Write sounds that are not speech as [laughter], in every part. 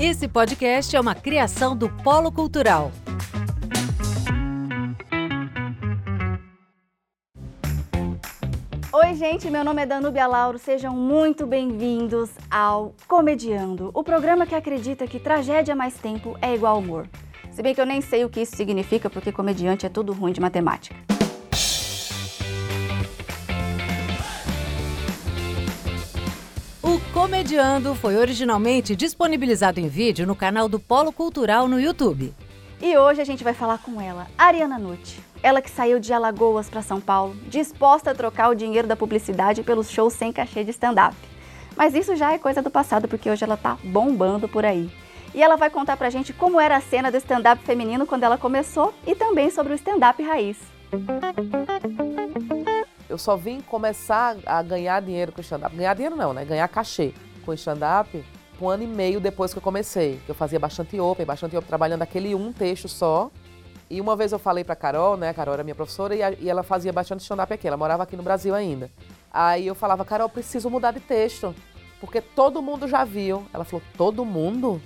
Esse podcast é uma criação do Polo Cultural. Oi, gente, meu nome é Danúbia Lauro. Sejam muito bem-vindos ao Comediando, o programa que acredita que tragédia mais tempo é igual humor. Se bem que eu nem sei o que isso significa, porque comediante é tudo ruim de matemática. Comediando foi originalmente disponibilizado em vídeo no canal do Polo Cultural no YouTube. E hoje a gente vai falar com ela, Ariana Nucci. Ela que saiu de Alagoas para São Paulo, disposta a trocar o dinheiro da publicidade pelos shows sem cachê de stand-up. Mas isso já é coisa do passado, porque hoje ela tá bombando por aí. E ela vai contar pra gente como era a cena do stand-up feminino quando ela começou e também sobre o stand-up raiz. Eu só vim começar a ganhar dinheiro com stand-up. Ganhar dinheiro não, né? Ganhar cachê com stand-up um ano e meio depois que eu comecei. Eu fazia bastante open, bastante open, trabalhando aquele um texto só. E uma vez eu falei pra Carol, né? A Carol era minha professora e, a, e ela fazia bastante stand-up aqui. Ela morava aqui no Brasil ainda. Aí eu falava, Carol, preciso mudar de texto. Porque todo mundo já viu. Ela falou, todo mundo?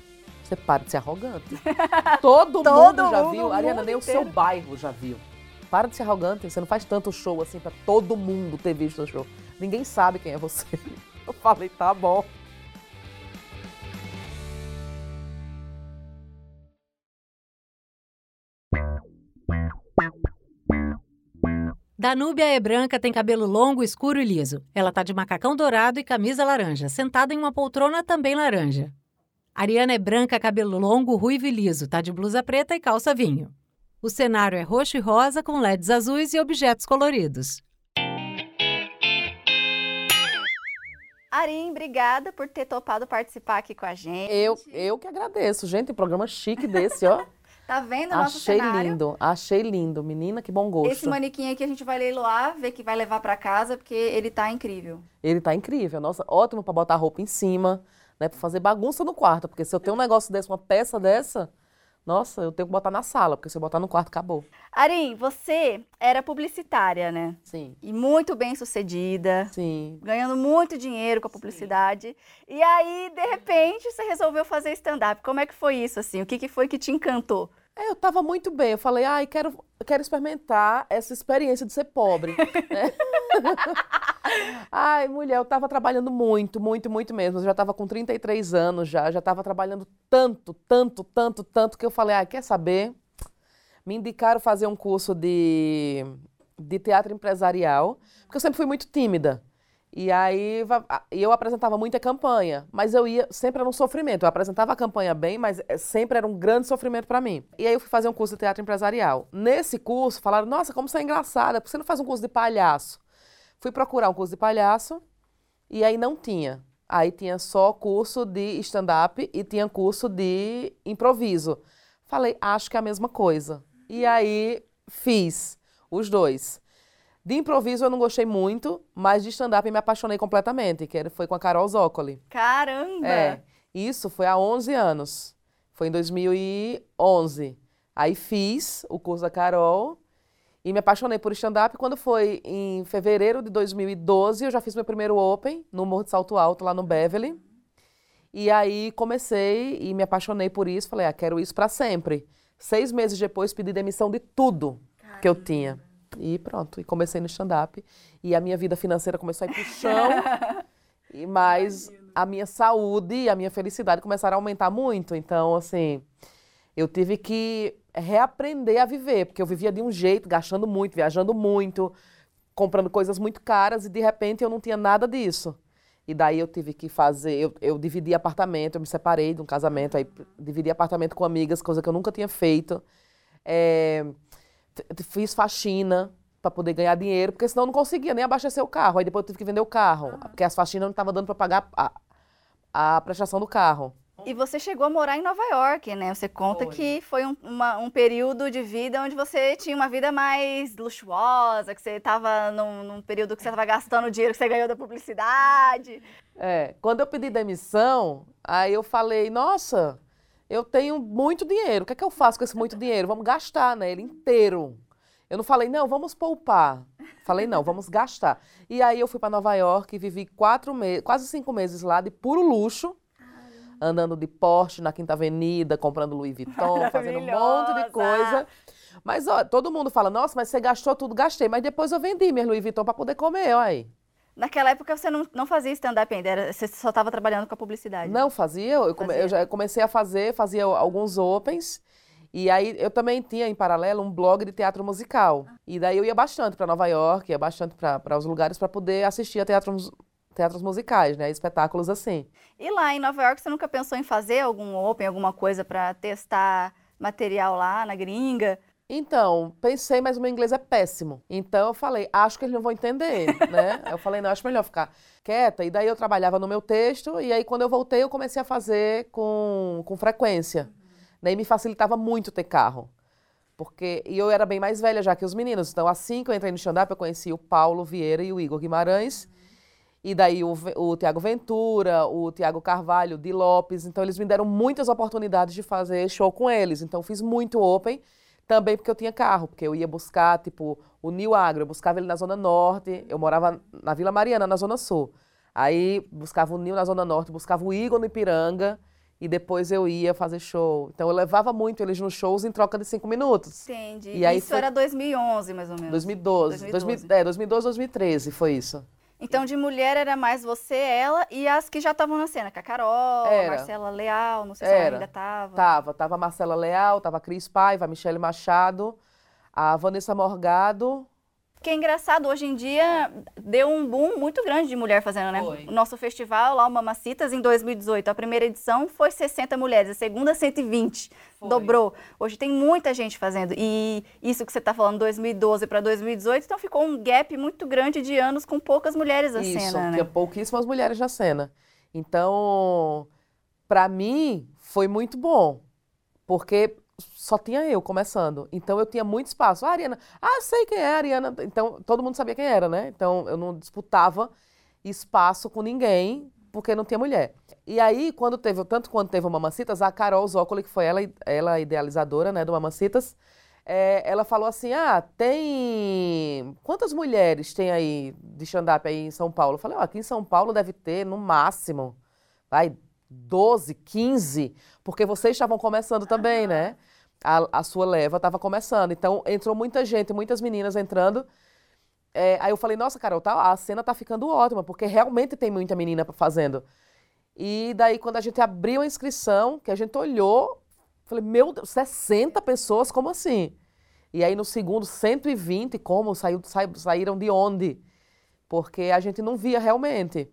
Você para de ser arrogante. [laughs] todo, Todo mundo já mundo, viu. o Ariana, mundo nem o seu inteiro. bairro já viu. Para de ser arrogante. Você não faz tanto show assim pra todo mundo ter visto o show. Ninguém sabe quem é você. [laughs] Eu falei, tá bom. Danúbia é branca, tem cabelo longo, escuro e liso. Ela tá de macacão dourado e camisa laranja, sentada em uma poltrona também laranja. Ariana é branca, cabelo longo, ruivo e liso, tá de blusa preta e calça vinho. O cenário é roxo e rosa com LEDs azuis e objetos coloridos. Arim, obrigada por ter topado participar aqui com a gente. Eu, eu que agradeço. Gente, um programa chique desse, ó. [laughs] Tá vendo o nosso Achei cenário? lindo, achei lindo. Menina, que bom gosto. Esse manequim aqui a gente vai leiloar, ver que vai levar pra casa, porque ele tá incrível. Ele tá incrível. Nossa, ótimo pra botar roupa em cima, né? Pra fazer bagunça no quarto. Porque se eu tenho um negócio desse, uma peça dessa, nossa, eu tenho que botar na sala, porque se eu botar no quarto, acabou. Arim, você era publicitária, né? Sim, E muito bem sucedida, sim. ganhando muito dinheiro com a publicidade. E aí, de repente, você resolveu fazer stand-up. Como é que foi isso, assim? O que, que foi que te encantou? É, eu tava muito bem. Eu falei, ai, quero, eu quero experimentar essa experiência de ser pobre. né? [laughs] [laughs] ai, mulher, eu tava trabalhando muito, muito, muito mesmo. Eu já tava com 33 anos já, já tava trabalhando tanto, tanto, tanto, tanto, que eu falei, ai, quer saber? Me indicaram fazer um curso de, de teatro empresarial, porque eu sempre fui muito tímida. E aí eu apresentava muita campanha, mas eu ia, sempre era um sofrimento. Eu apresentava a campanha bem, mas eh, sempre era um grande sofrimento para mim. E aí eu fui fazer um curso de teatro empresarial. Nesse curso, falaram: "Nossa, como você é engraçada, por que você não faz um curso de palhaço?" Fui procurar um curso de palhaço e aí não tinha. Aí tinha só curso de stand-up e tinha curso de improviso. Falei: "Acho que é a mesma coisa". E aí fiz os dois. De improviso eu não gostei muito, mas de stand-up me apaixonei completamente, que foi com a Carol Zócoli. Caramba! É, isso foi há 11 anos. Foi em 2011. Aí fiz o curso da Carol e me apaixonei por stand-up. Quando foi em fevereiro de 2012, eu já fiz meu primeiro Open no Morro de Salto Alto, lá no Beverly. E aí comecei e me apaixonei por isso. Falei, ah, quero isso para sempre. Seis meses depois, pedi demissão de tudo que eu tinha. E pronto, e comecei no stand-up. E a minha vida financeira começou a ir pro chão. [laughs] E mais a minha saúde e a minha felicidade começaram a aumentar muito. Então, assim, eu tive que reaprender a viver, porque eu vivia de um jeito, gastando muito, viajando muito, comprando coisas muito caras e de repente eu não tinha nada disso. E daí eu tive que fazer, eu, eu dividi apartamento, eu me separei de um casamento, aí dividi apartamento com amigas, coisa que eu nunca tinha feito. É, fiz faxina para poder ganhar dinheiro, porque senão eu não conseguia nem abastecer o carro. Aí depois eu tive que vender o carro, porque as faxinas não estavam dando para pagar a, a prestação do carro. E você chegou a morar em Nova York, né? Você conta Foi. que foi um, uma- um período de vida onde você tinha uma vida mais luxuosa, que você estava num, num período que você estava gastando o dinheiro que você ganhou da publicidade. É, quando eu pedi demissão, aí eu falei, nossa, eu tenho muito dinheiro, o que é que eu faço com esse muito dinheiro? Vamos gastar, né, ele inteiro. Eu não falei, não, vamos poupar. Falei, não, vamos gastar. E aí eu fui para Nova York e vivi quatro meses, quase cinco meses lá de puro luxo, andando de Porsche na Quinta Avenida, comprando Louis Vuitton, [laughs] fazendo um monte de coisa. Mas ó, todo mundo fala, nossa, mas você gastou tudo, gastei. Mas depois eu vendi minha Louis Vuitton para poder comer, olha aí. Naquela época você não, não fazia stand-up ainda, era, você só estava trabalhando com a publicidade. Não, fazia. Eu, come, Fazia. eu já comecei a fazer, fazia alguns opens. E aí eu também tinha em paralelo um blog de teatro musical. E daí eu ia bastante para Nova York, ia bastante para os lugares para poder assistir a teatros, teatros musicais, né? Espetáculos assim. E lá em Nova York você nunca pensou em fazer algum open, alguma coisa para testar material lá na gringa? Então, pensei, mas o meu inglês é péssimo. Então eu falei, acho que eles não vão entender, né? [laughs] Eu falei, não, acho melhor ficar quieta. E daí eu trabalhava no meu texto, e aí quando eu voltei eu comecei a fazer com, com frequência. Daí me facilitava muito ter carro. Porque, e eu era bem mais velha já que os meninos. Então, assim que eu entrei no stand-up, eu conheci o Paulo Vieira e o Igor Guimarães. E daí o, o Tiago Ventura, o Tiago Carvalho, o Di Lopes. Então, eles me deram muitas oportunidades de fazer show com eles. Então, fiz muito open, também porque eu tinha carro. Porque eu ia buscar, tipo, o Nil Agro. Eu buscava ele na Zona Norte. Eu morava na Vila Mariana, na Zona Sul. Aí, buscava o Nil na Zona Norte, buscava o Igor no Ipiranga. E depois eu ia fazer show. Então, eu levava muito eles nos shows em troca de cinco minutos. Entendi. E aí Isso foi- era 2011, mais ou menos. 2012. 2012. 2000 é, 2012, 2013 foi isso. Então, de mulher era mais você, ela e as que já estavam na cena, que a Carol, a. Marcela Leal, não sei se ela Era. ainda estava. Tava, tava a Marcela Leal, tava a Cris Paiva, a Michele Machado, a Vanessa Morgado. Que é engraçado, hoje em dia deu um boom muito grande de mulher fazendo, né? Foi. O nosso festival lá, o Mamacitas, em 2018, a primeira edição foi 60 mulheres, a segunda 120, Foi. dobrou. Hoje tem muita gente fazendo. E isso que você está falando, 2012 para 2018, então ficou um gap muito grande de anos com poucas mulheres na Isso, cena, né? tinha pouquíssimas mulheres na cena. Então, pra mim, foi muito bom, porque só tinha eu começando. Então, eu tinha muito espaço. Ah, Ariana, ah, sei quem é a Ariana. Então, todo mundo sabia quem era, né? Então, eu não disputava espaço com ninguém, porque não tinha mulher. E aí, quando teve, tanto quando teve o Mamacitas, a Carol Zócoli, que foi ela, ela idealizadora, né, do Mamacitas, é, ela falou assim, ah, tem... Quantas mulheres tem aí de stand-up aí em São Paulo? Eu falei, ó, aqui em São Paulo deve ter, no máximo, vai, 12, 15, porque vocês estavam começando também, né? A, a sua leva estava começando. Então, entrou muita gente, muitas meninas entrando. É, aí eu falei, nossa, Carol, tá, a cena tá ficando ótima, porque realmente tem muita menina fazendo. E daí, quando a gente abriu a inscrição, que a gente olhou, falei, meu Deus, 60 pessoas, como assim? E aí, no segundo, 120, como? Saiu, sai- saíram de onde? Porque a gente não via realmente.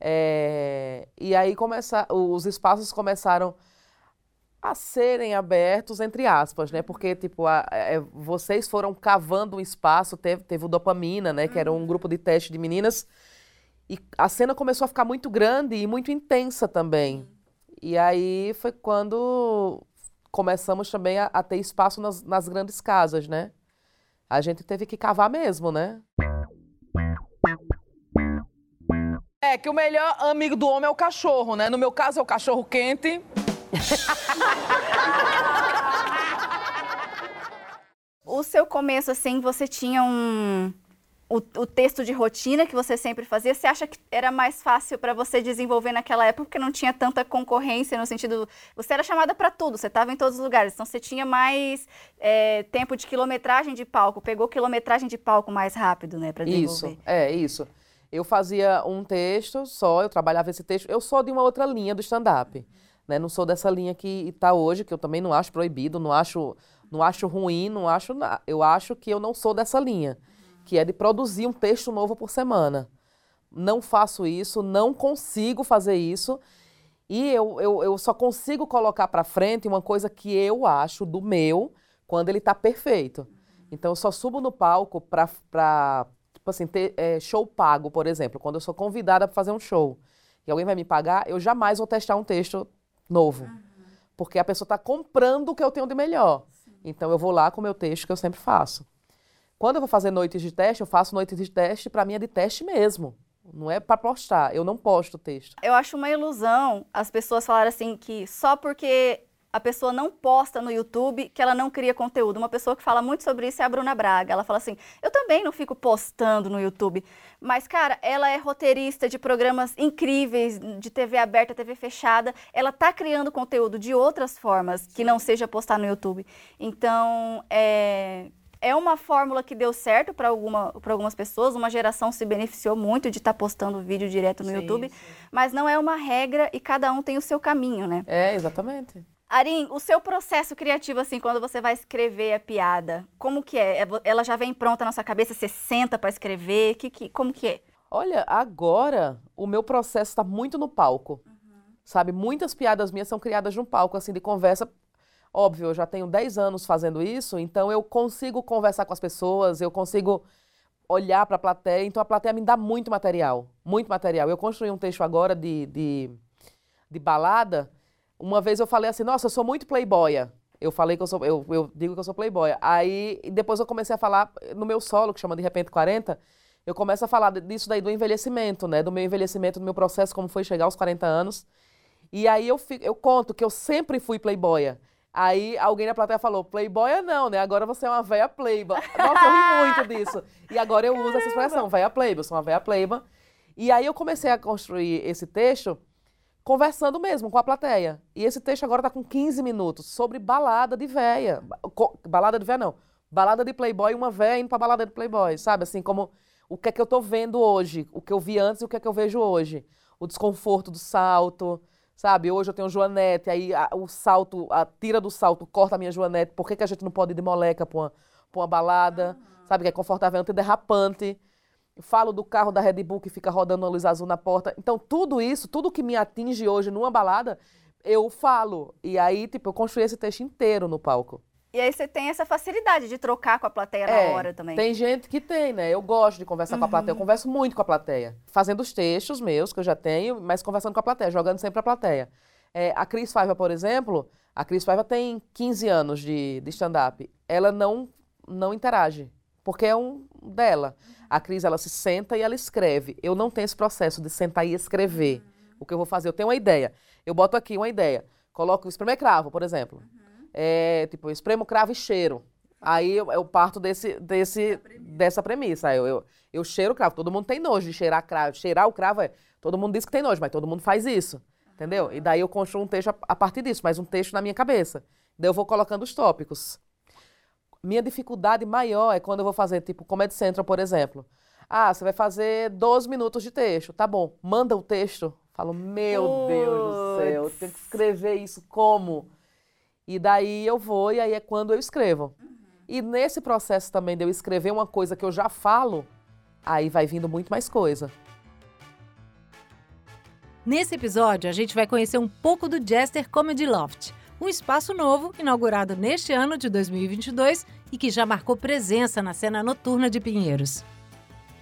É, e aí, começa, os espaços começaram a serem abertos, entre aspas, né? Porque, tipo, a- é, vocês foram cavando um espaço, teve, teve o Dopamina, né? Que era um grupo de teste de meninas. E a cena começou a ficar muito grande e muito intensa também. E aí foi quando começamos também a, a ter espaço nas, nas grandes casas, né? A gente teve que cavar mesmo, né? É que o melhor amigo do homem é o cachorro, né? No meu caso é o cachorro quente. [laughs] O seu começo, assim, você tinha um. O, o texto de rotina que você sempre fazia, você acha que era mais fácil para você desenvolver naquela época porque não tinha tanta concorrência no sentido. Você era chamada para tudo, você estava em todos os lugares, então você tinha mais é, tempo de quilometragem de palco, pegou quilometragem de palco mais rápido, né, para desenvolver. Isso, é, isso. Eu fazia um texto só, eu trabalhava esse texto. Eu sou de uma outra linha do stand-up, né? Não sou dessa linha que está hoje, que eu também não acho proibido, não acho, não acho ruim, não acho Eu acho que eu não sou dessa linha, que é de produzir um texto novo por semana. Não faço isso, não consigo fazer isso. E eu, eu, eu só consigo colocar para frente uma coisa que eu acho do meu quando ele está perfeito. Então, eu só subo no palco para, tipo assim, ter é, show pago, por exemplo. Quando eu sou convidada para fazer um show e alguém vai me pagar, eu jamais vou testar um texto novo. Porque a pessoa está comprando o que eu tenho de melhor. Então, eu vou lá com o meu texto que eu sempre faço. Quando eu vou fazer noites de teste, eu faço noites de teste, para mim é de teste mesmo. Não é para postar. Eu não posto texto. Eu acho uma ilusão as pessoas falarem assim que só porque a pessoa não posta no YouTube que ela não cria conteúdo. Uma pessoa que fala muito sobre isso é a Bruna Braga. Ela fala assim: eu também não fico postando no YouTube. Mas, cara, ela é roteirista de programas incríveis, de TV aberta, TV fechada. Ela tá criando conteúdo de outras formas que não seja postar no YouTube. Então, é, é uma fórmula que deu certo para alguma, algumas pessoas, uma geração se beneficiou muito de estar tá postando vídeo direto no sim, YouTube, sim. mas não é uma regra e cada um tem o seu caminho, né? É, exatamente. Arim, o seu processo criativo, assim, quando você vai escrever a piada, como que é? é ela já vem pronta na sua cabeça, você senta para escrever, que, que, como que é? Olha, agora o meu processo está muito no palco, uhum. sabe? Muitas piadas minhas são criadas no palco, assim, de conversa. Óbvio, eu já tenho 10 anos fazendo isso, então eu consigo conversar com as pessoas, eu consigo olhar para a plateia, então a plateia me dá muito material, muito material. Eu construí um texto agora de, de, de balada, uma vez eu falei assim, nossa, eu sou muito playboya. Eu falei que eu sou, eu, eu digo que eu sou playboy. Aí depois eu comecei a falar no meu solo, que chama De Repente 40, eu começo a falar disso daí do envelhecimento, né? Do meu envelhecimento, do meu processo, como foi chegar aos 40 anos. E aí eu, fico, eu conto que eu sempre fui playboya. Aí alguém na plateia falou, playboya não, né? Agora você é uma véia playba. Nossa, eu ri [laughs] muito disso. E agora eu uso essa expressão, véia playba, eu sou uma véia playba. E aí eu comecei a construir esse texto conversando mesmo com a plateia. E esse texto agora está com 15 minutos sobre balada de véia. Balada de véia não. Balada de playboy, uma véia indo pra balada de playboy, sabe? Assim, como o que é que eu tô vendo hoje, o que eu vi antes e o que é que eu vejo hoje. O desconforto do salto, sabe? Hoje eu tenho joanete, aí a, o salto, a tira do salto corta a minha joanete. Por que, que a gente não pode ir de moleca pra uma, pra uma balada? Uhum. Sabe? Que é confortável, antiderrapante falo do carro da Red Bull que fica rodando uma luz azul na porta. Então, tudo isso, tudo que me atinge hoje numa balada, eu falo. E aí, tipo, eu construí esse texto inteiro no palco. E aí você tem essa facilidade de trocar com a plateia é, na hora também. Tem gente que tem, né? Eu gosto de conversar uhum. com a plateia. Eu uhum. converso muito com a plateia. Fazendo os textos meus, que eu já tenho, mas conversando com a plateia, jogando sempre a plateia. É, a Cris Faiva, por exemplo, a Cris Faiva tem 15 anos de, de stand-up. Ela não, não interage, porque é um dela. A Cris, ela se senta e ela escreve. Eu não tenho esse processo de sentar e escrever. O que eu vou fazer? Eu tenho uma ideia. Eu boto aqui uma ideia. Coloco espremer cravo, por exemplo. Uhum. É, tipo, eu espremo cravo e cheiro. Aí eu, eu parto desse, desse, premissa. dessa premissa. Eu, eu, eu cheiro o cravo. Todo mundo tem nojo de cheirar cravo. Cheirar o cravo é. Todo mundo diz que tem nojo, mas todo mundo faz isso. Entendeu? E daí eu construo um texto a, a partir disso, mas um texto na minha cabeça. Daí eu vou colocando os tópicos. Minha dificuldade maior é quando eu vou fazer, tipo, Comedy Central, por exemplo. Ah, você vai fazer 12 minutos de texto. Tá bom, manda o texto. Falo, meu Puts. Deus do céu, eu tenho que escrever isso como? E daí eu vou e aí é quando eu escrevo. Uhum. E nesse processo também de eu escrever uma coisa que eu já falo, aí vai vindo muito mais coisa. Nesse episódio, a gente vai conhecer um pouco do Jester Comedy Loft um espaço novo inaugurado neste ano de 2022 e que já marcou presença na cena noturna de Pinheiros.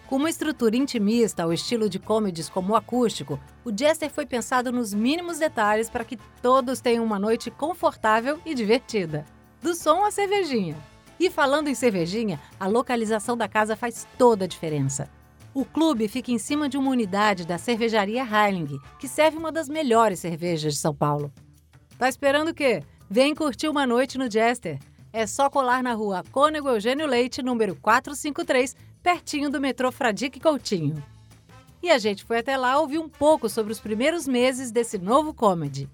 Com uma estrutura intimista ao estilo de comedies como o acústico, o Jester foi pensado nos mínimos detalhes para que todos tenham uma noite confortável e divertida. Do som à cervejinha. E falando em cervejinha, a localização da casa faz toda a diferença. O clube fica em cima de uma unidade da cervejaria Heiling, que serve uma das melhores cervejas de São Paulo. Tá esperando o quê? Vem curtir uma noite no Jester. É só colar na rua Cônego Eugênio Leite, número 453, pertinho do metrô Fradique Coutinho. E a gente foi até lá ouvir um pouco sobre os primeiros meses desse novo comedy.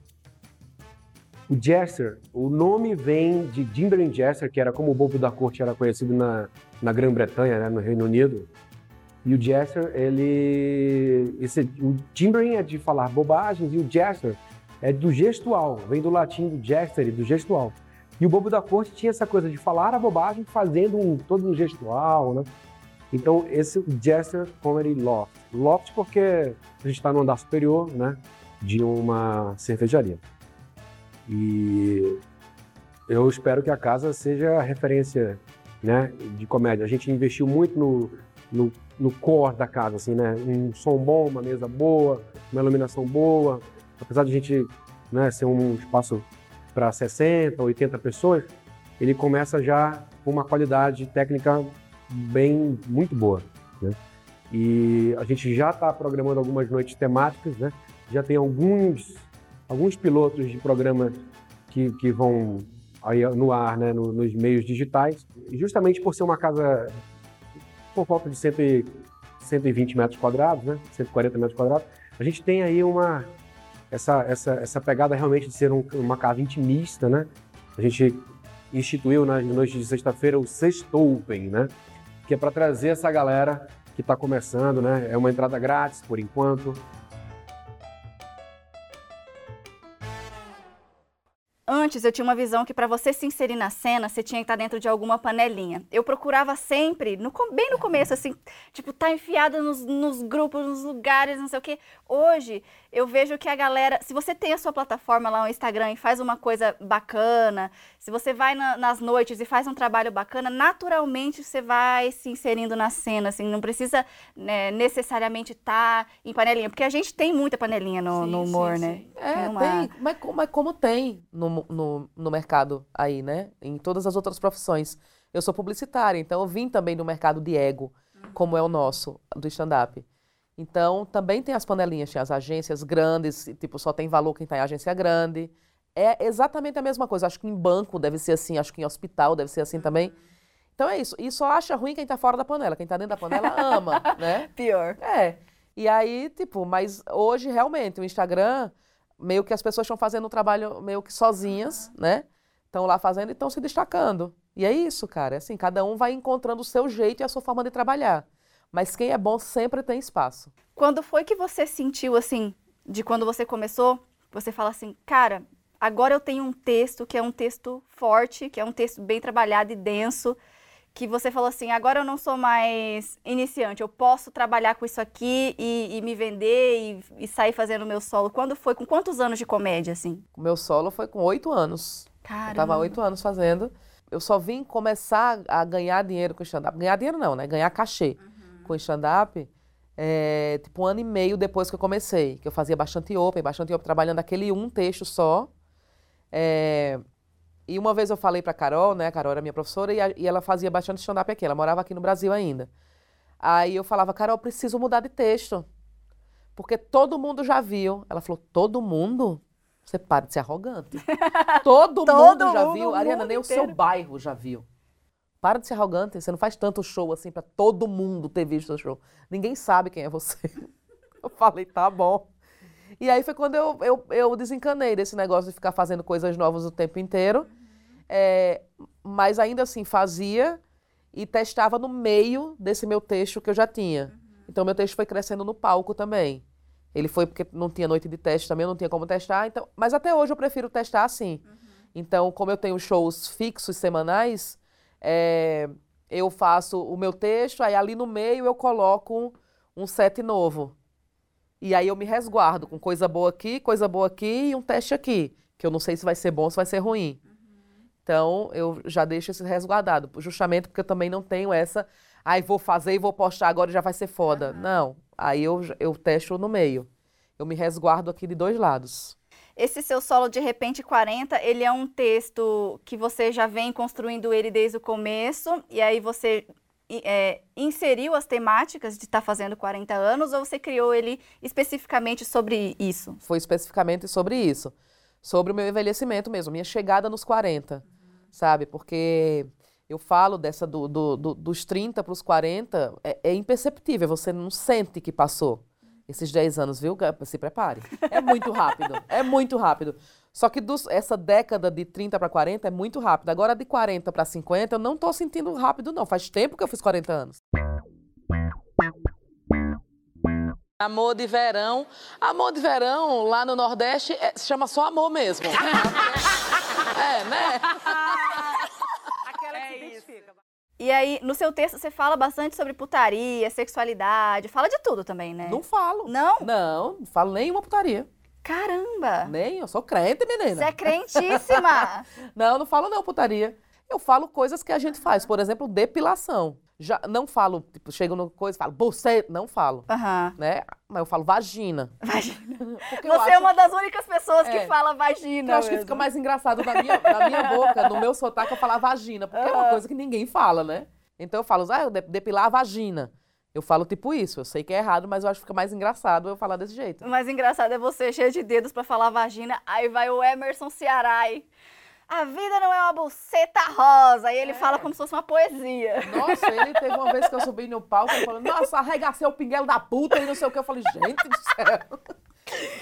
O Jester, o nome vem de Jimber Jester, que era como o bobo da corte era conhecido na, na Grã-Bretanha, né, no Reino Unido. E o Jester, ele. Esse, o Timbering é de falar bobagens e o Jester é do gestual, vem do latim do gestere, do gestual. E o Bobo da Corte tinha essa coisa de falar a bobagem fazendo um, todo um gestual, né? Então, esse Jester Comedy Loft. Loft porque a gente está no andar superior, né? De uma cervejaria. E eu espero que a casa seja referência, né? De comédia. A gente investiu muito no, no, no core da casa, assim, né? Um som bom, uma mesa boa, uma iluminação boa, apesar de a gente né, ser um espaço para 60, 80 pessoas, ele começa já com uma qualidade técnica bem muito boa. Né? E a gente já está programando algumas noites temáticas, né? já tem alguns, alguns pilotos de programas que, que vão aí no ar, né, no, nos meios digitais, e justamente por ser uma casa por volta de 100, 120 metros quadrados, né, 140 metros quadrados, a gente tem aí uma essa, essa, essa pegada realmente de ser um, uma casa intimista, né? A gente instituiu na noite de sexta-feira o Sexto Open, né? Que é para trazer essa galera que está começando, né? É uma entrada grátis por enquanto. Antes eu tinha uma visão que para você se inserir na cena, você tinha que estar dentro de alguma panelinha. Eu procurava sempre, no, bem no começo, assim, tipo, tá enfiada nos, nos grupos, nos lugares, não sei o quê. Hoje, eu vejo que a galera, se você tem a sua plataforma lá no Instagram e faz uma coisa bacana, se você vai na, nas noites e faz um trabalho bacana, naturalmente você vai se inserindo na cena, assim, não precisa né, necessariamente estar tá em panelinha, porque a gente tem muita panelinha no, sim, no humor, sim, né? Sim. É, tem, tem mas, mas, como tem no, no, no mercado aí, né? Em todas as outras profissões. Eu sou publicitária, então eu vim também do mercado de ego, uhum. como é o nosso, do stand-up. Então, também tem as panelinhas, tem as agências grandes, tipo, só tem valor quem está em agência grande. É exatamente a mesma coisa. Acho que em banco deve ser assim, acho que em hospital deve ser assim também. Então é isso. E só acha ruim quem está fora da panela. Quem está dentro da panela ama, [laughs] né? Pior. É. E aí, tipo, mas hoje realmente o Instagram, meio que as pessoas estão fazendo um trabalho meio que sozinhas, né? Estão lá fazendo e estão se destacando. E é isso, cara. É assim, cada um vai encontrando o seu jeito e a sua forma de trabalhar. Mas quem é bom sempre tem espaço. Quando foi que você sentiu assim, de quando você começou, você fala assim, cara, agora eu tenho um texto que é um texto forte, que é um texto bem trabalhado e denso, que você falou assim, agora eu não sou mais iniciante, eu posso trabalhar com isso aqui e, e me vender e, e, sair fazendo o meu solo. Quando foi? Com quantos anos de comédia, assim? O meu solo foi com oito anos. Caramba. Eu tava oito anos fazendo. Eu só vim começar a ganhar dinheiro com stand-up. Ganhar dinheiro não, né? Ganhar cachê. Uhum com stand-up, é, tipo um ano e meio depois que eu comecei, que eu fazia bastante open, bastante open, trabalhando aquele um texto só. É, e uma vez eu falei para Carol, né, a Carol era minha professora, e, a, e ela fazia bastante stand-up aqui, ela morava aqui no Brasil ainda. Aí eu falava, Carol, preciso mudar de texto, porque todo mundo já viu. Ela falou, todo mundo? Você para de ser arrogante. [laughs] todo, todo mundo já mundo, viu. Ariana, nem inteiro. o seu bairro já viu. Para de ser arrogante, você não faz tanto show assim para todo mundo ter visto o show. Ninguém sabe quem é você. [laughs] Eu falei, tá bom. E aí foi quando eu, eu, eu desencanei desse negócio de ficar fazendo coisas novas o tempo inteiro. É, mas ainda assim fazia e testava no meio desse meu texto que eu já tinha. Então meu texto foi crescendo no palco também. Ele foi porque não tinha noite de teste também, não tinha como testar. Então, mas até hoje eu prefiro testar assim. Então, como eu tenho shows fixos semanais, é, eu faço o meu texto, aí ali no meio eu coloco um, um set novo. E aí eu me resguardo com coisa boa aqui, coisa boa aqui e um teste aqui, que eu não sei se vai ser bom ou se vai ser ruim. Uhum. Então eu já deixo esse resguardado, justamente porque eu também não tenho essa, aí ah, vou fazer e vou postar agora e já vai ser foda. Uhum. Não, aí eu, eu testo no meio. Eu me resguardo aqui de dois lados. Esse seu solo de repente 40, ele é um texto que você já vem construindo ele desde o começo e aí você é, inseriu as temáticas de estar tá fazendo 40 anos ou você criou ele especificamente sobre isso? Foi especificamente sobre isso, sobre o meu envelhecimento mesmo, minha chegada nos 40, uhum. sabe? Porque eu falo dessa do, do, do dos 30 para os 40, é, é imperceptível, você não sente que passou esses 10 anos, viu? Se prepare. É muito rápido. é muito rápido. Só que dos, essa década de 30 para 40 é muito rápido. Agora, de 40 para 50, eu não estou sentindo rápido, não. Faz tempo que eu fiz 40 anos. Amor de verão. Amor de verão, lá no Nordeste, é, se chama só amor mesmo. [laughs] é, né? Aquela que é se identifica. E aí, no seu texto, você fala bastante sobre putaria, sexualidade, fala de tudo também, né? Não falo. Não? Não, não falo nenhuma putaria. Caramba! Nem, eu sou crente, menina. Você é crentíssima! [laughs] não, não falo não putaria. Eu falo coisas que a gente faz, por exemplo, depilação. Já não falo, tipo, chego no coisa e falo, você, não falo. Uhum. Né? Mas eu falo vagina. Vagina. [laughs] Porque você é uma das únicas pessoas é, que fala vagina. Eu acho mesmo. que fica mais engraçado na minha, na minha [laughs] boca, no meu sotaque, eu falar vagina, porque uhum. é uma coisa que ninguém fala, né? Então eu falo, ah, eu depilar a vagina. Eu falo tipo isso, eu sei que é errado, mas eu acho que fica mais engraçado eu falar desse jeito. O mais engraçado é você cheio de dedos pra falar vagina, aí vai o Emerson Cearai. A vida não é uma buceta rosa. E ele É. fala como se fosse uma poesia. Nossa, ele teve uma vez que eu subi no palco e falou, nossa, arregacei o pinguelo da puta e não sei o que. Eu falei, gente do céu.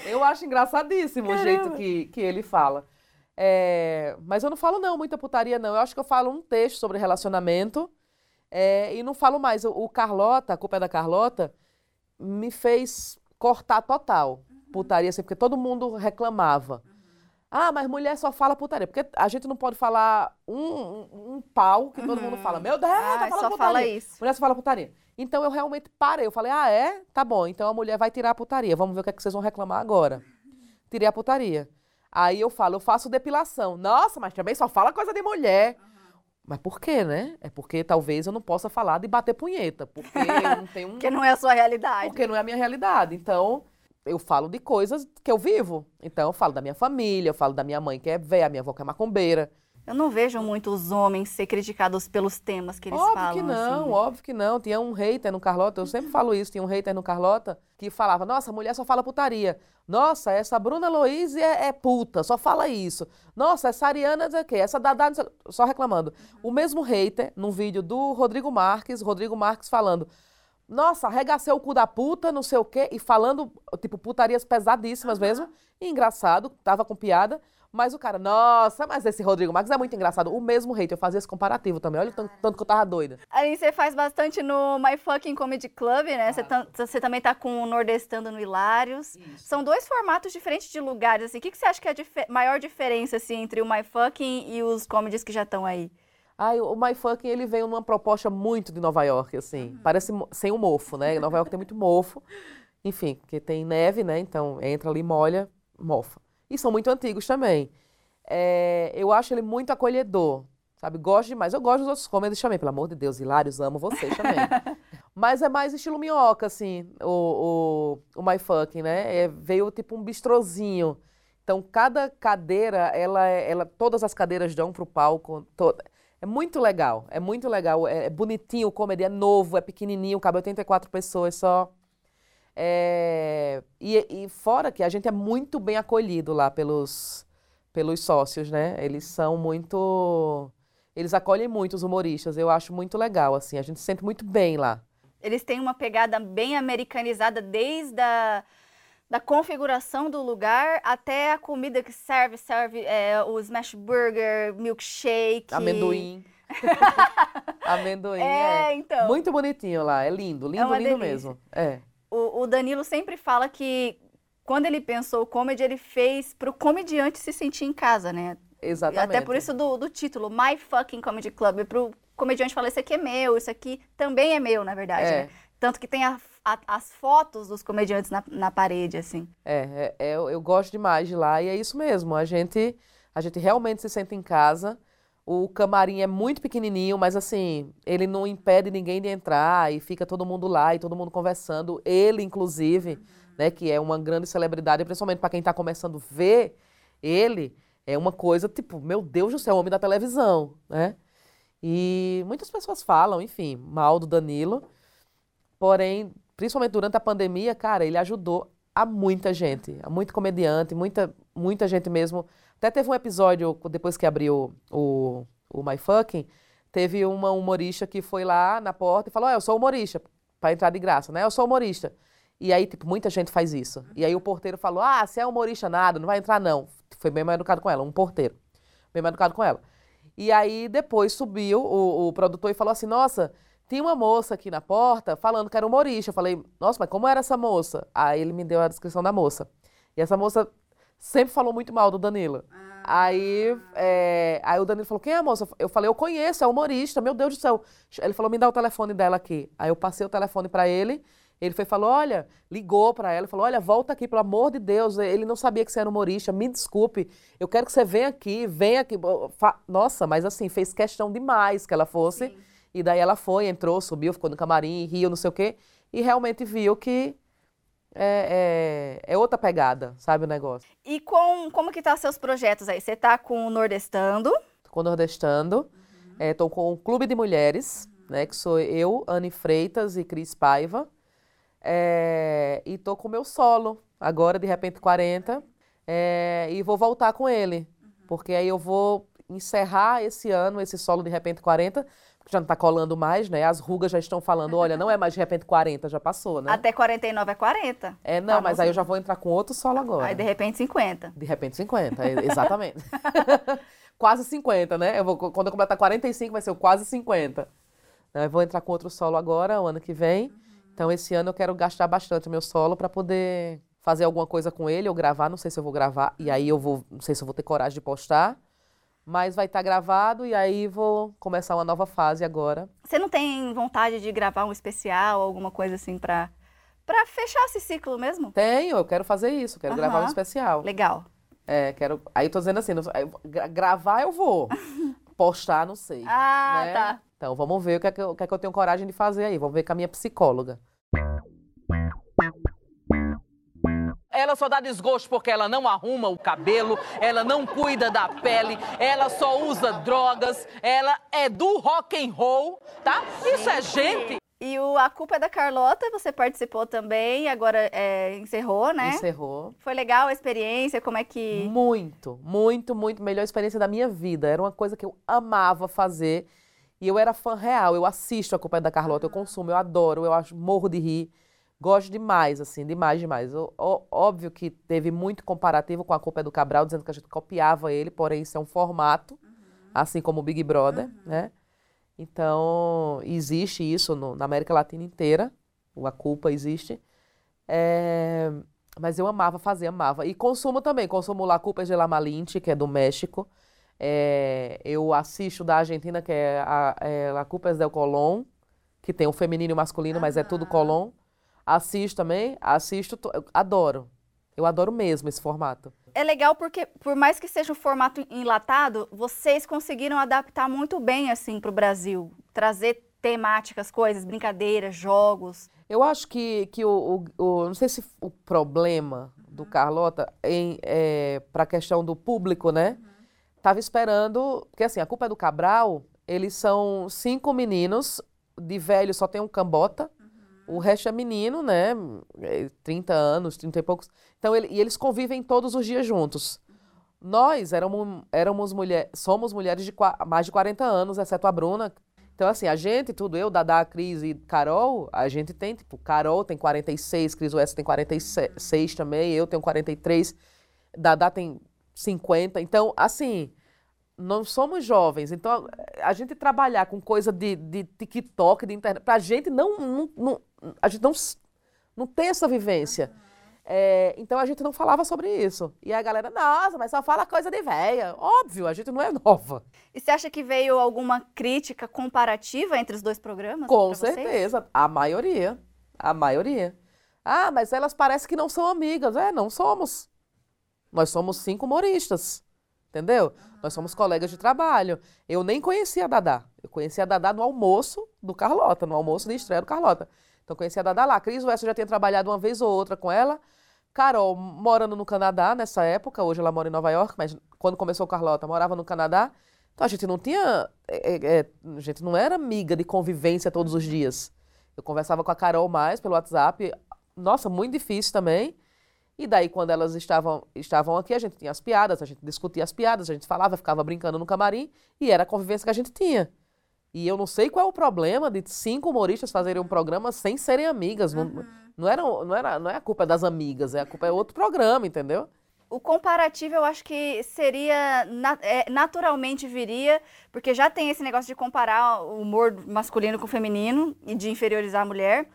Eu acho engraçadíssimo o jeito que, que ele fala. É, mas eu não falo não, muita putaria não. Eu acho que eu falo um texto sobre relacionamento é, e não falo mais. O, o Carlota, a culpa é da Carlota, me fez cortar total putaria, assim, porque todo mundo reclamava. Ah, mas mulher só fala putaria. Porque a gente não pode falar um, um, um pau que todo mundo fala. Meu Deus, tá Ai, falando só putaria. fala isso. Mulher só fala putaria. Então eu realmente parei. Eu falei, ah, é? Tá bom. Então a mulher vai tirar a putaria. Vamos ver o que, é que vocês vão reclamar agora. Tirei a putaria. Aí eu falo, eu faço depilação. Nossa, mas também só fala coisa de mulher. Mas por quê, né? É porque talvez eu não possa falar de bater punheta. Porque [laughs] não tenho um. Porque não é a sua realidade. Porque não é a minha realidade. Então, eu falo de coisas que eu vivo. Então, eu falo da minha família, eu falo da minha mãe que é velha, a minha avó que é macumbeira. Eu não vejo muito os homens ser criticados pelos temas que eles óbvio falam. que não, assim. óbvio que não. Tinha um hater no Carlota, eu sempre falo isso, tinha um hater no Carlota que falava, nossa, a mulher só fala putaria. Nossa, essa Bruna Louise é, é puta, só fala isso. Nossa, essa Ariana, não sei essa Dadá, só reclamando. O mesmo hater, num vídeo do Rodrigo Marques, Rodrigo Marques falando, nossa, arregacei o cu da puta, não sei o quê, e falando, tipo, putarias pesadíssimas mesmo. E engraçado, tava com piada. Mas o cara, nossa, mas esse Rodrigo Marques é muito engraçado. O mesmo hater, eu fazia esse comparativo também. Olha o tanto, tanto que eu tava doida. Aí você faz bastante no My Fucking Comedy Club, né? Você, você também tá com o Nordestando no Hilários. São dois formatos diferentes de lugares, assim. O que, que você acha que é a dife- maior diferença, assim, entre o My Fucking e os comedies que já estão aí? Ai, o My Fucking, ele veio numa proposta muito de Nova York, assim. Parece mo- sem o mofo, né? Nova York tem muito mofo. Enfim, porque tem neve, né? Então, entra ali, molha, mofa. E são muito antigos também. É, eu acho ele muito acolhedor, sabe? Gosto demais. Eu gosto dos outros comedies também, pelo amor de Deus. Hilários, amo vocês também. [laughs] Mas é mais estilo minhoca, assim, o, o, o My Fucking, né? É, veio tipo um bistrozinho. Então, cada cadeira, ela, é- ela, todas as cadeiras dão pro palco. to- é muito legal, é muito legal. É, é bonitinho, o comedy é novo, é pequenininho, cabe 84 pessoas só. É, e, e fora que a gente é muito bem acolhido lá pelos, pelos sócios, né? Eles são muito... Eles acolhem muito os humoristas, eu acho muito legal, assim. A gente se sente muito bem lá. Eles têm uma pegada bem americanizada desde a da configuração do lugar até a comida que serve, serve é, o smash burger, milkshake. Amendoim. [laughs] Amendoim, É, é. então. Muito bonitinho lá, é lindo, lindo, uma lindo delícia. mesmo. É, O, o Danilo sempre fala que quando ele pensou o comedy, ele fez pro comediante se sentir em casa, né? exatamente. Até por isso do, do título, My Fucking Comedy Club, pro comediante falar, isso aqui é meu, isso aqui também é meu, na verdade, É. né? Tanto que tem a- a- as fotos dos comediantes na, na parede, assim. É, é, é, eu, eu gosto demais de lá e é isso mesmo. A gente, a gente realmente se sente em casa. O camarim é muito pequenininho, mas assim, ele não impede ninguém de entrar e fica todo mundo lá e todo mundo conversando. Ele, inclusive, né, que é uma grande celebridade, principalmente para quem está começando a ver ele, é uma coisa tipo, meu Deus do céu, homem da televisão, né? E muitas pessoas falam, enfim, mal do Danilo. Porém, principalmente durante a pandemia, cara, ele ajudou a muita gente, a muito comediante, muita, muita gente mesmo. Até teve um episódio, depois que abriu o, o My Fucking, teve uma humorista que foi lá na porta e falou: "Ah, eu sou humorista, para entrar de graça, né? Eu sou humorista. E aí, tipo, muita gente faz isso. E aí o porteiro falou: ah, você é humorista nada, não vai entrar não. Foi bem mais educado com ela, um porteiro. Bem mais educado com ela. E aí depois subiu o, o produtor e falou assim: Nossa, tinha uma moça aqui na porta falando que era humorista. Eu falei: Nossa, mas como era essa moça? Aí ele me deu a descrição da moça. E essa moça sempre falou muito mal do Danilo. Aí, é, aí o Danilo falou: Quem é a moça? Eu falei: Eu conheço, é humorista, meu Deus do céu. Ele falou: Me dá o telefone dela aqui. Aí eu passei o telefone pra ele. Ele foi falou: Olha, ligou pra ela, falou: Olha, volta aqui, pelo amor de Deus. Ele não sabia que você era humorista, me desculpe. Eu quero que você venha aqui, venha aqui. Nossa, mas assim, fez questão demais que ela fosse. E daí ela foi, entrou, subiu, ficou no camarim, riu, não sei o quê. E realmente viu que é, é, é outra pegada, sabe o negócio. E com, como que tá seus projetos aí? Você tá com o Nordestando, Tô com o Nordestando, é, tô com o Clube de Mulheres, né? Que sou eu, Anne Freitas e Cris Paiva. É, e tô com o meu solo, agora de repente 40. É, e vou voltar com ele. Porque aí eu vou encerrar esse ano, esse solo de repente 40, porque já não tá colando mais, né? As rugas já estão falando, olha, não é mais de repente 40, já passou, né? Até 49 é 40. É, não, mas aí eu já vou entrar com outro solo agora. Aí de repente 50. De repente 50, é, exatamente. [laughs] quase 50, né? Eu vou, quando eu completar 45 vai ser o quase 50. Eu vou entrar com outro solo agora, o ano que vem. Então esse ano eu quero gastar bastante o meu solo para poder fazer alguma coisa com ele ou gravar, não sei se eu vou gravar e aí eu vou, não sei se eu vou ter coragem de postar, mas vai estar gravado e aí vou começar uma nova fase agora. Você não tem vontade de gravar um especial, alguma coisa assim pra, pra fechar esse ciclo mesmo? Tenho, eu quero fazer isso, quero gravar um especial. Legal. É, quero. Aí eu tô dizendo assim, gravar eu vou. [laughs] Postar, não sei. Ah, né? tá. Então vamos ver o que, é que, eu, o que é que eu tenho coragem de fazer aí. Vamos ver com a minha psicóloga. Ela só dá desgosto porque ela não arruma o cabelo, ela não cuida da pele, ela só usa drogas, ela é do rock and roll, tá? Isso é gente. E o A Culpa é da Carlota, você participou também, agora é, encerrou, né? Encerrou. Foi legal a experiência, como é que... Muito, muito, muito. Melhor experiência da minha vida. Era uma coisa que eu amava fazer. E eu era fã real. Eu assisto a Culpa é da Carlota, eu consumo, eu adoro, eu acho, morro de rir. Gosto demais, assim, demais, demais. Ó- ó- óbvio que teve muito comparativo com a Culpa é do Cabral, dizendo que a gente copiava ele, porém isso é um formato, assim como o Big Brother, né? Então, existe isso no- na América Latina inteira. O A Culpa existe. É, mas eu amava fazer, amava. E consumo também. Consumo La Culpa de La Malinche, que é do México. É, eu assisto da Argentina, que é a é La Culpa del Colón, que tem o feminino e o masculino, mas é tudo Colón. Assisto também, assisto, adoro. Eu adoro mesmo esse formato. É legal porque, por mais que seja um formato enlatado, vocês conseguiram adaptar muito bem, assim, pro Brasil. Trazer temáticas, coisas, brincadeiras, jogos. Eu acho que, que o, o- o- Não sei se o problema do Carlota em, para a questão do público, né? Tava esperando. Porque assim, a culpa é do Cabral, eles são cinco meninos, de velho só tem um cambota. O resto é menino, né? É, 30 anos, 30 e poucos. Então, ele- e eles convivem todos os dias juntos. Nós éramos, éramos mulher, somos mulheres de mais de 40 anos, exceto a Bruna. Então, assim, a gente, tudo, eu, Dadá, Cris e Carol, a gente tem, tipo, Carol tem 46, Cris West tem 46 também, eu tenho 43, Dadá tem 50. Então, assim, não somos jovens. Então, a gente trabalhar com coisa de, de TikTok, de internet, pra gente não, não, não- a gente não, não tem essa vivência. É, então a gente não falava sobre isso. E a galera, nossa, mas só fala coisa de véia. Óbvio, a gente não é nova. E você acha que veio alguma crítica comparativa entre os dois programas? Com pra vocês? certeza. A maioria. A maioria. Ah, mas elas parecem que não são amigas. É, não somos. Nós somos cinco humoristas. Entendeu? Nós somos colegas de trabalho. Eu nem conhecia a Dadá. Eu conhecia a Dadá no almoço do Carlota, no almoço de estreia do Carlota. Então, conhecia a Dadá lá. Cris West eu já tinha trabalhado uma vez ou outra com ela. Carol, morando no Canadá nessa época, hoje ela mora em Nova York, mas quando começou o Carlota, morava no Canadá. Então a gente não tinha. é, é, é, a gente não era amiga de convivência todos os dias. Eu conversava com a Carol mais pelo WhatsApp. Nossa, muito difícil também. E daí, quando elas estavam, estavam aqui, a gente tinha as piadas, a gente discutia as piadas, a gente falava, ficava brincando no camarim, e era a convivência que a gente tinha. E eu não sei qual é o problema de cinco humoristas fazerem um programa sem serem amigas. Não, não, era, não, era, não é a culpa das amigas, é a culpa é outro programa, entendeu? O comparativo eu acho que seria, é, naturalmente viria, porque já tem esse negócio de comparar o humor masculino com o feminino e de inferiorizar a mulher.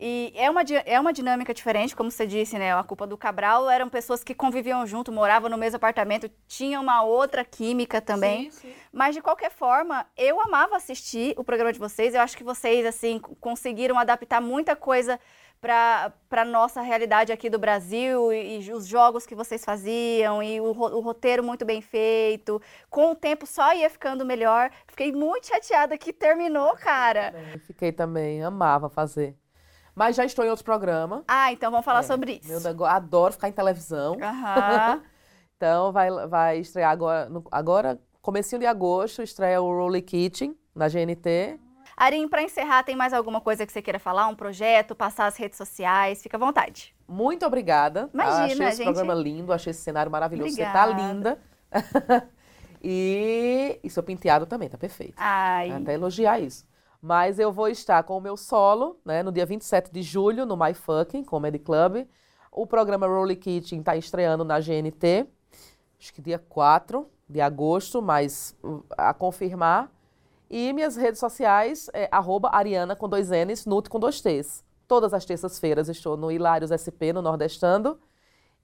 E é uma, é uma dinâmica diferente, como você disse, né? A culpa do Cabral eram pessoas que conviviam junto, moravam no mesmo apartamento, tinham uma outra química também. Mas de qualquer forma, eu amava assistir o programa de vocês. Eu acho que vocês assim conseguiram adaptar muita coisa para para nossa realidade aqui do Brasil e, e os jogos que vocês faziam e o, o roteiro muito bem feito. Com o tempo só ia ficando melhor. Fiquei muito chateada que terminou, cara. Eu fiquei também, amava fazer. Mas já estou em outro programa. Ah, então vamos falar É, sobre isso. Meu negócio, adoro ficar em televisão. Aham. [laughs] Então vai, vai estrear agora, no- agora, comecinho de agosto, estreia o Rolly Kitchen na GNT. Arim, para encerrar, tem mais alguma coisa que você queira falar? Um projeto, passar as redes sociais? Fica à vontade. Muito obrigada. Imagina, achei esse gente. programa lindo, achei esse cenário maravilhoso. Obrigada. Você tá linda. [laughs] e, e seu penteado também, tá perfeito. Ai, Até elogiar isso. Mas eu vou estar com o meu solo, né, no dia 27 de julho, no My Fucking Comedy Club. O programa Rolly Kitchen está estreando na GNT, acho que dia 4 de agosto, mas uh, a confirmar. E minhas redes sociais é arroba Ariana com dois N's, Nut com dois T's. Todas as terças-feiras estou no Hilários SP, no Nordestando.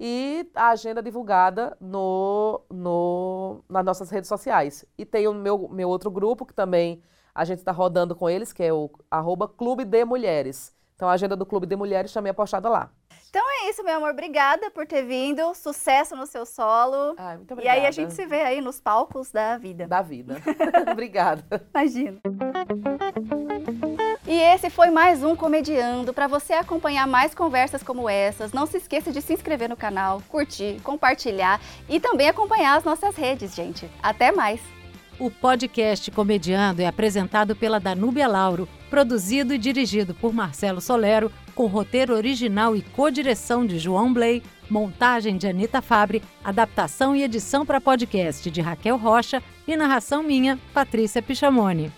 E a agenda divulgada no, no, nas nossas redes sociais. E tem o meu, meu outro grupo, que também a gente está rodando com eles, que é o arroba Clube de Mulheres. Então a agenda do Clube de Mulheres também é postada lá. então é isso, meu amor. Obrigada por ter vindo. Sucesso no seu solo. Ai, muito E obrigada. aí a gente se vê aí nos palcos da vida. Da vida. [laughs] obrigada. Imagina. E esse foi mais um Comediando. Para você acompanhar mais conversas como essas, não se esqueça de se inscrever no canal, curtir, compartilhar e também acompanhar as nossas redes, gente. Até mais! O podcast Comediando é apresentado pela Danúbia Lauro, produzido e dirigido por Marcelo Solero, com roteiro original e co-direção de João Blay, montagem de Anita Fabre, adaptação e edição para podcast de Raquel Rocha e narração minha, Patrícia Pichamone.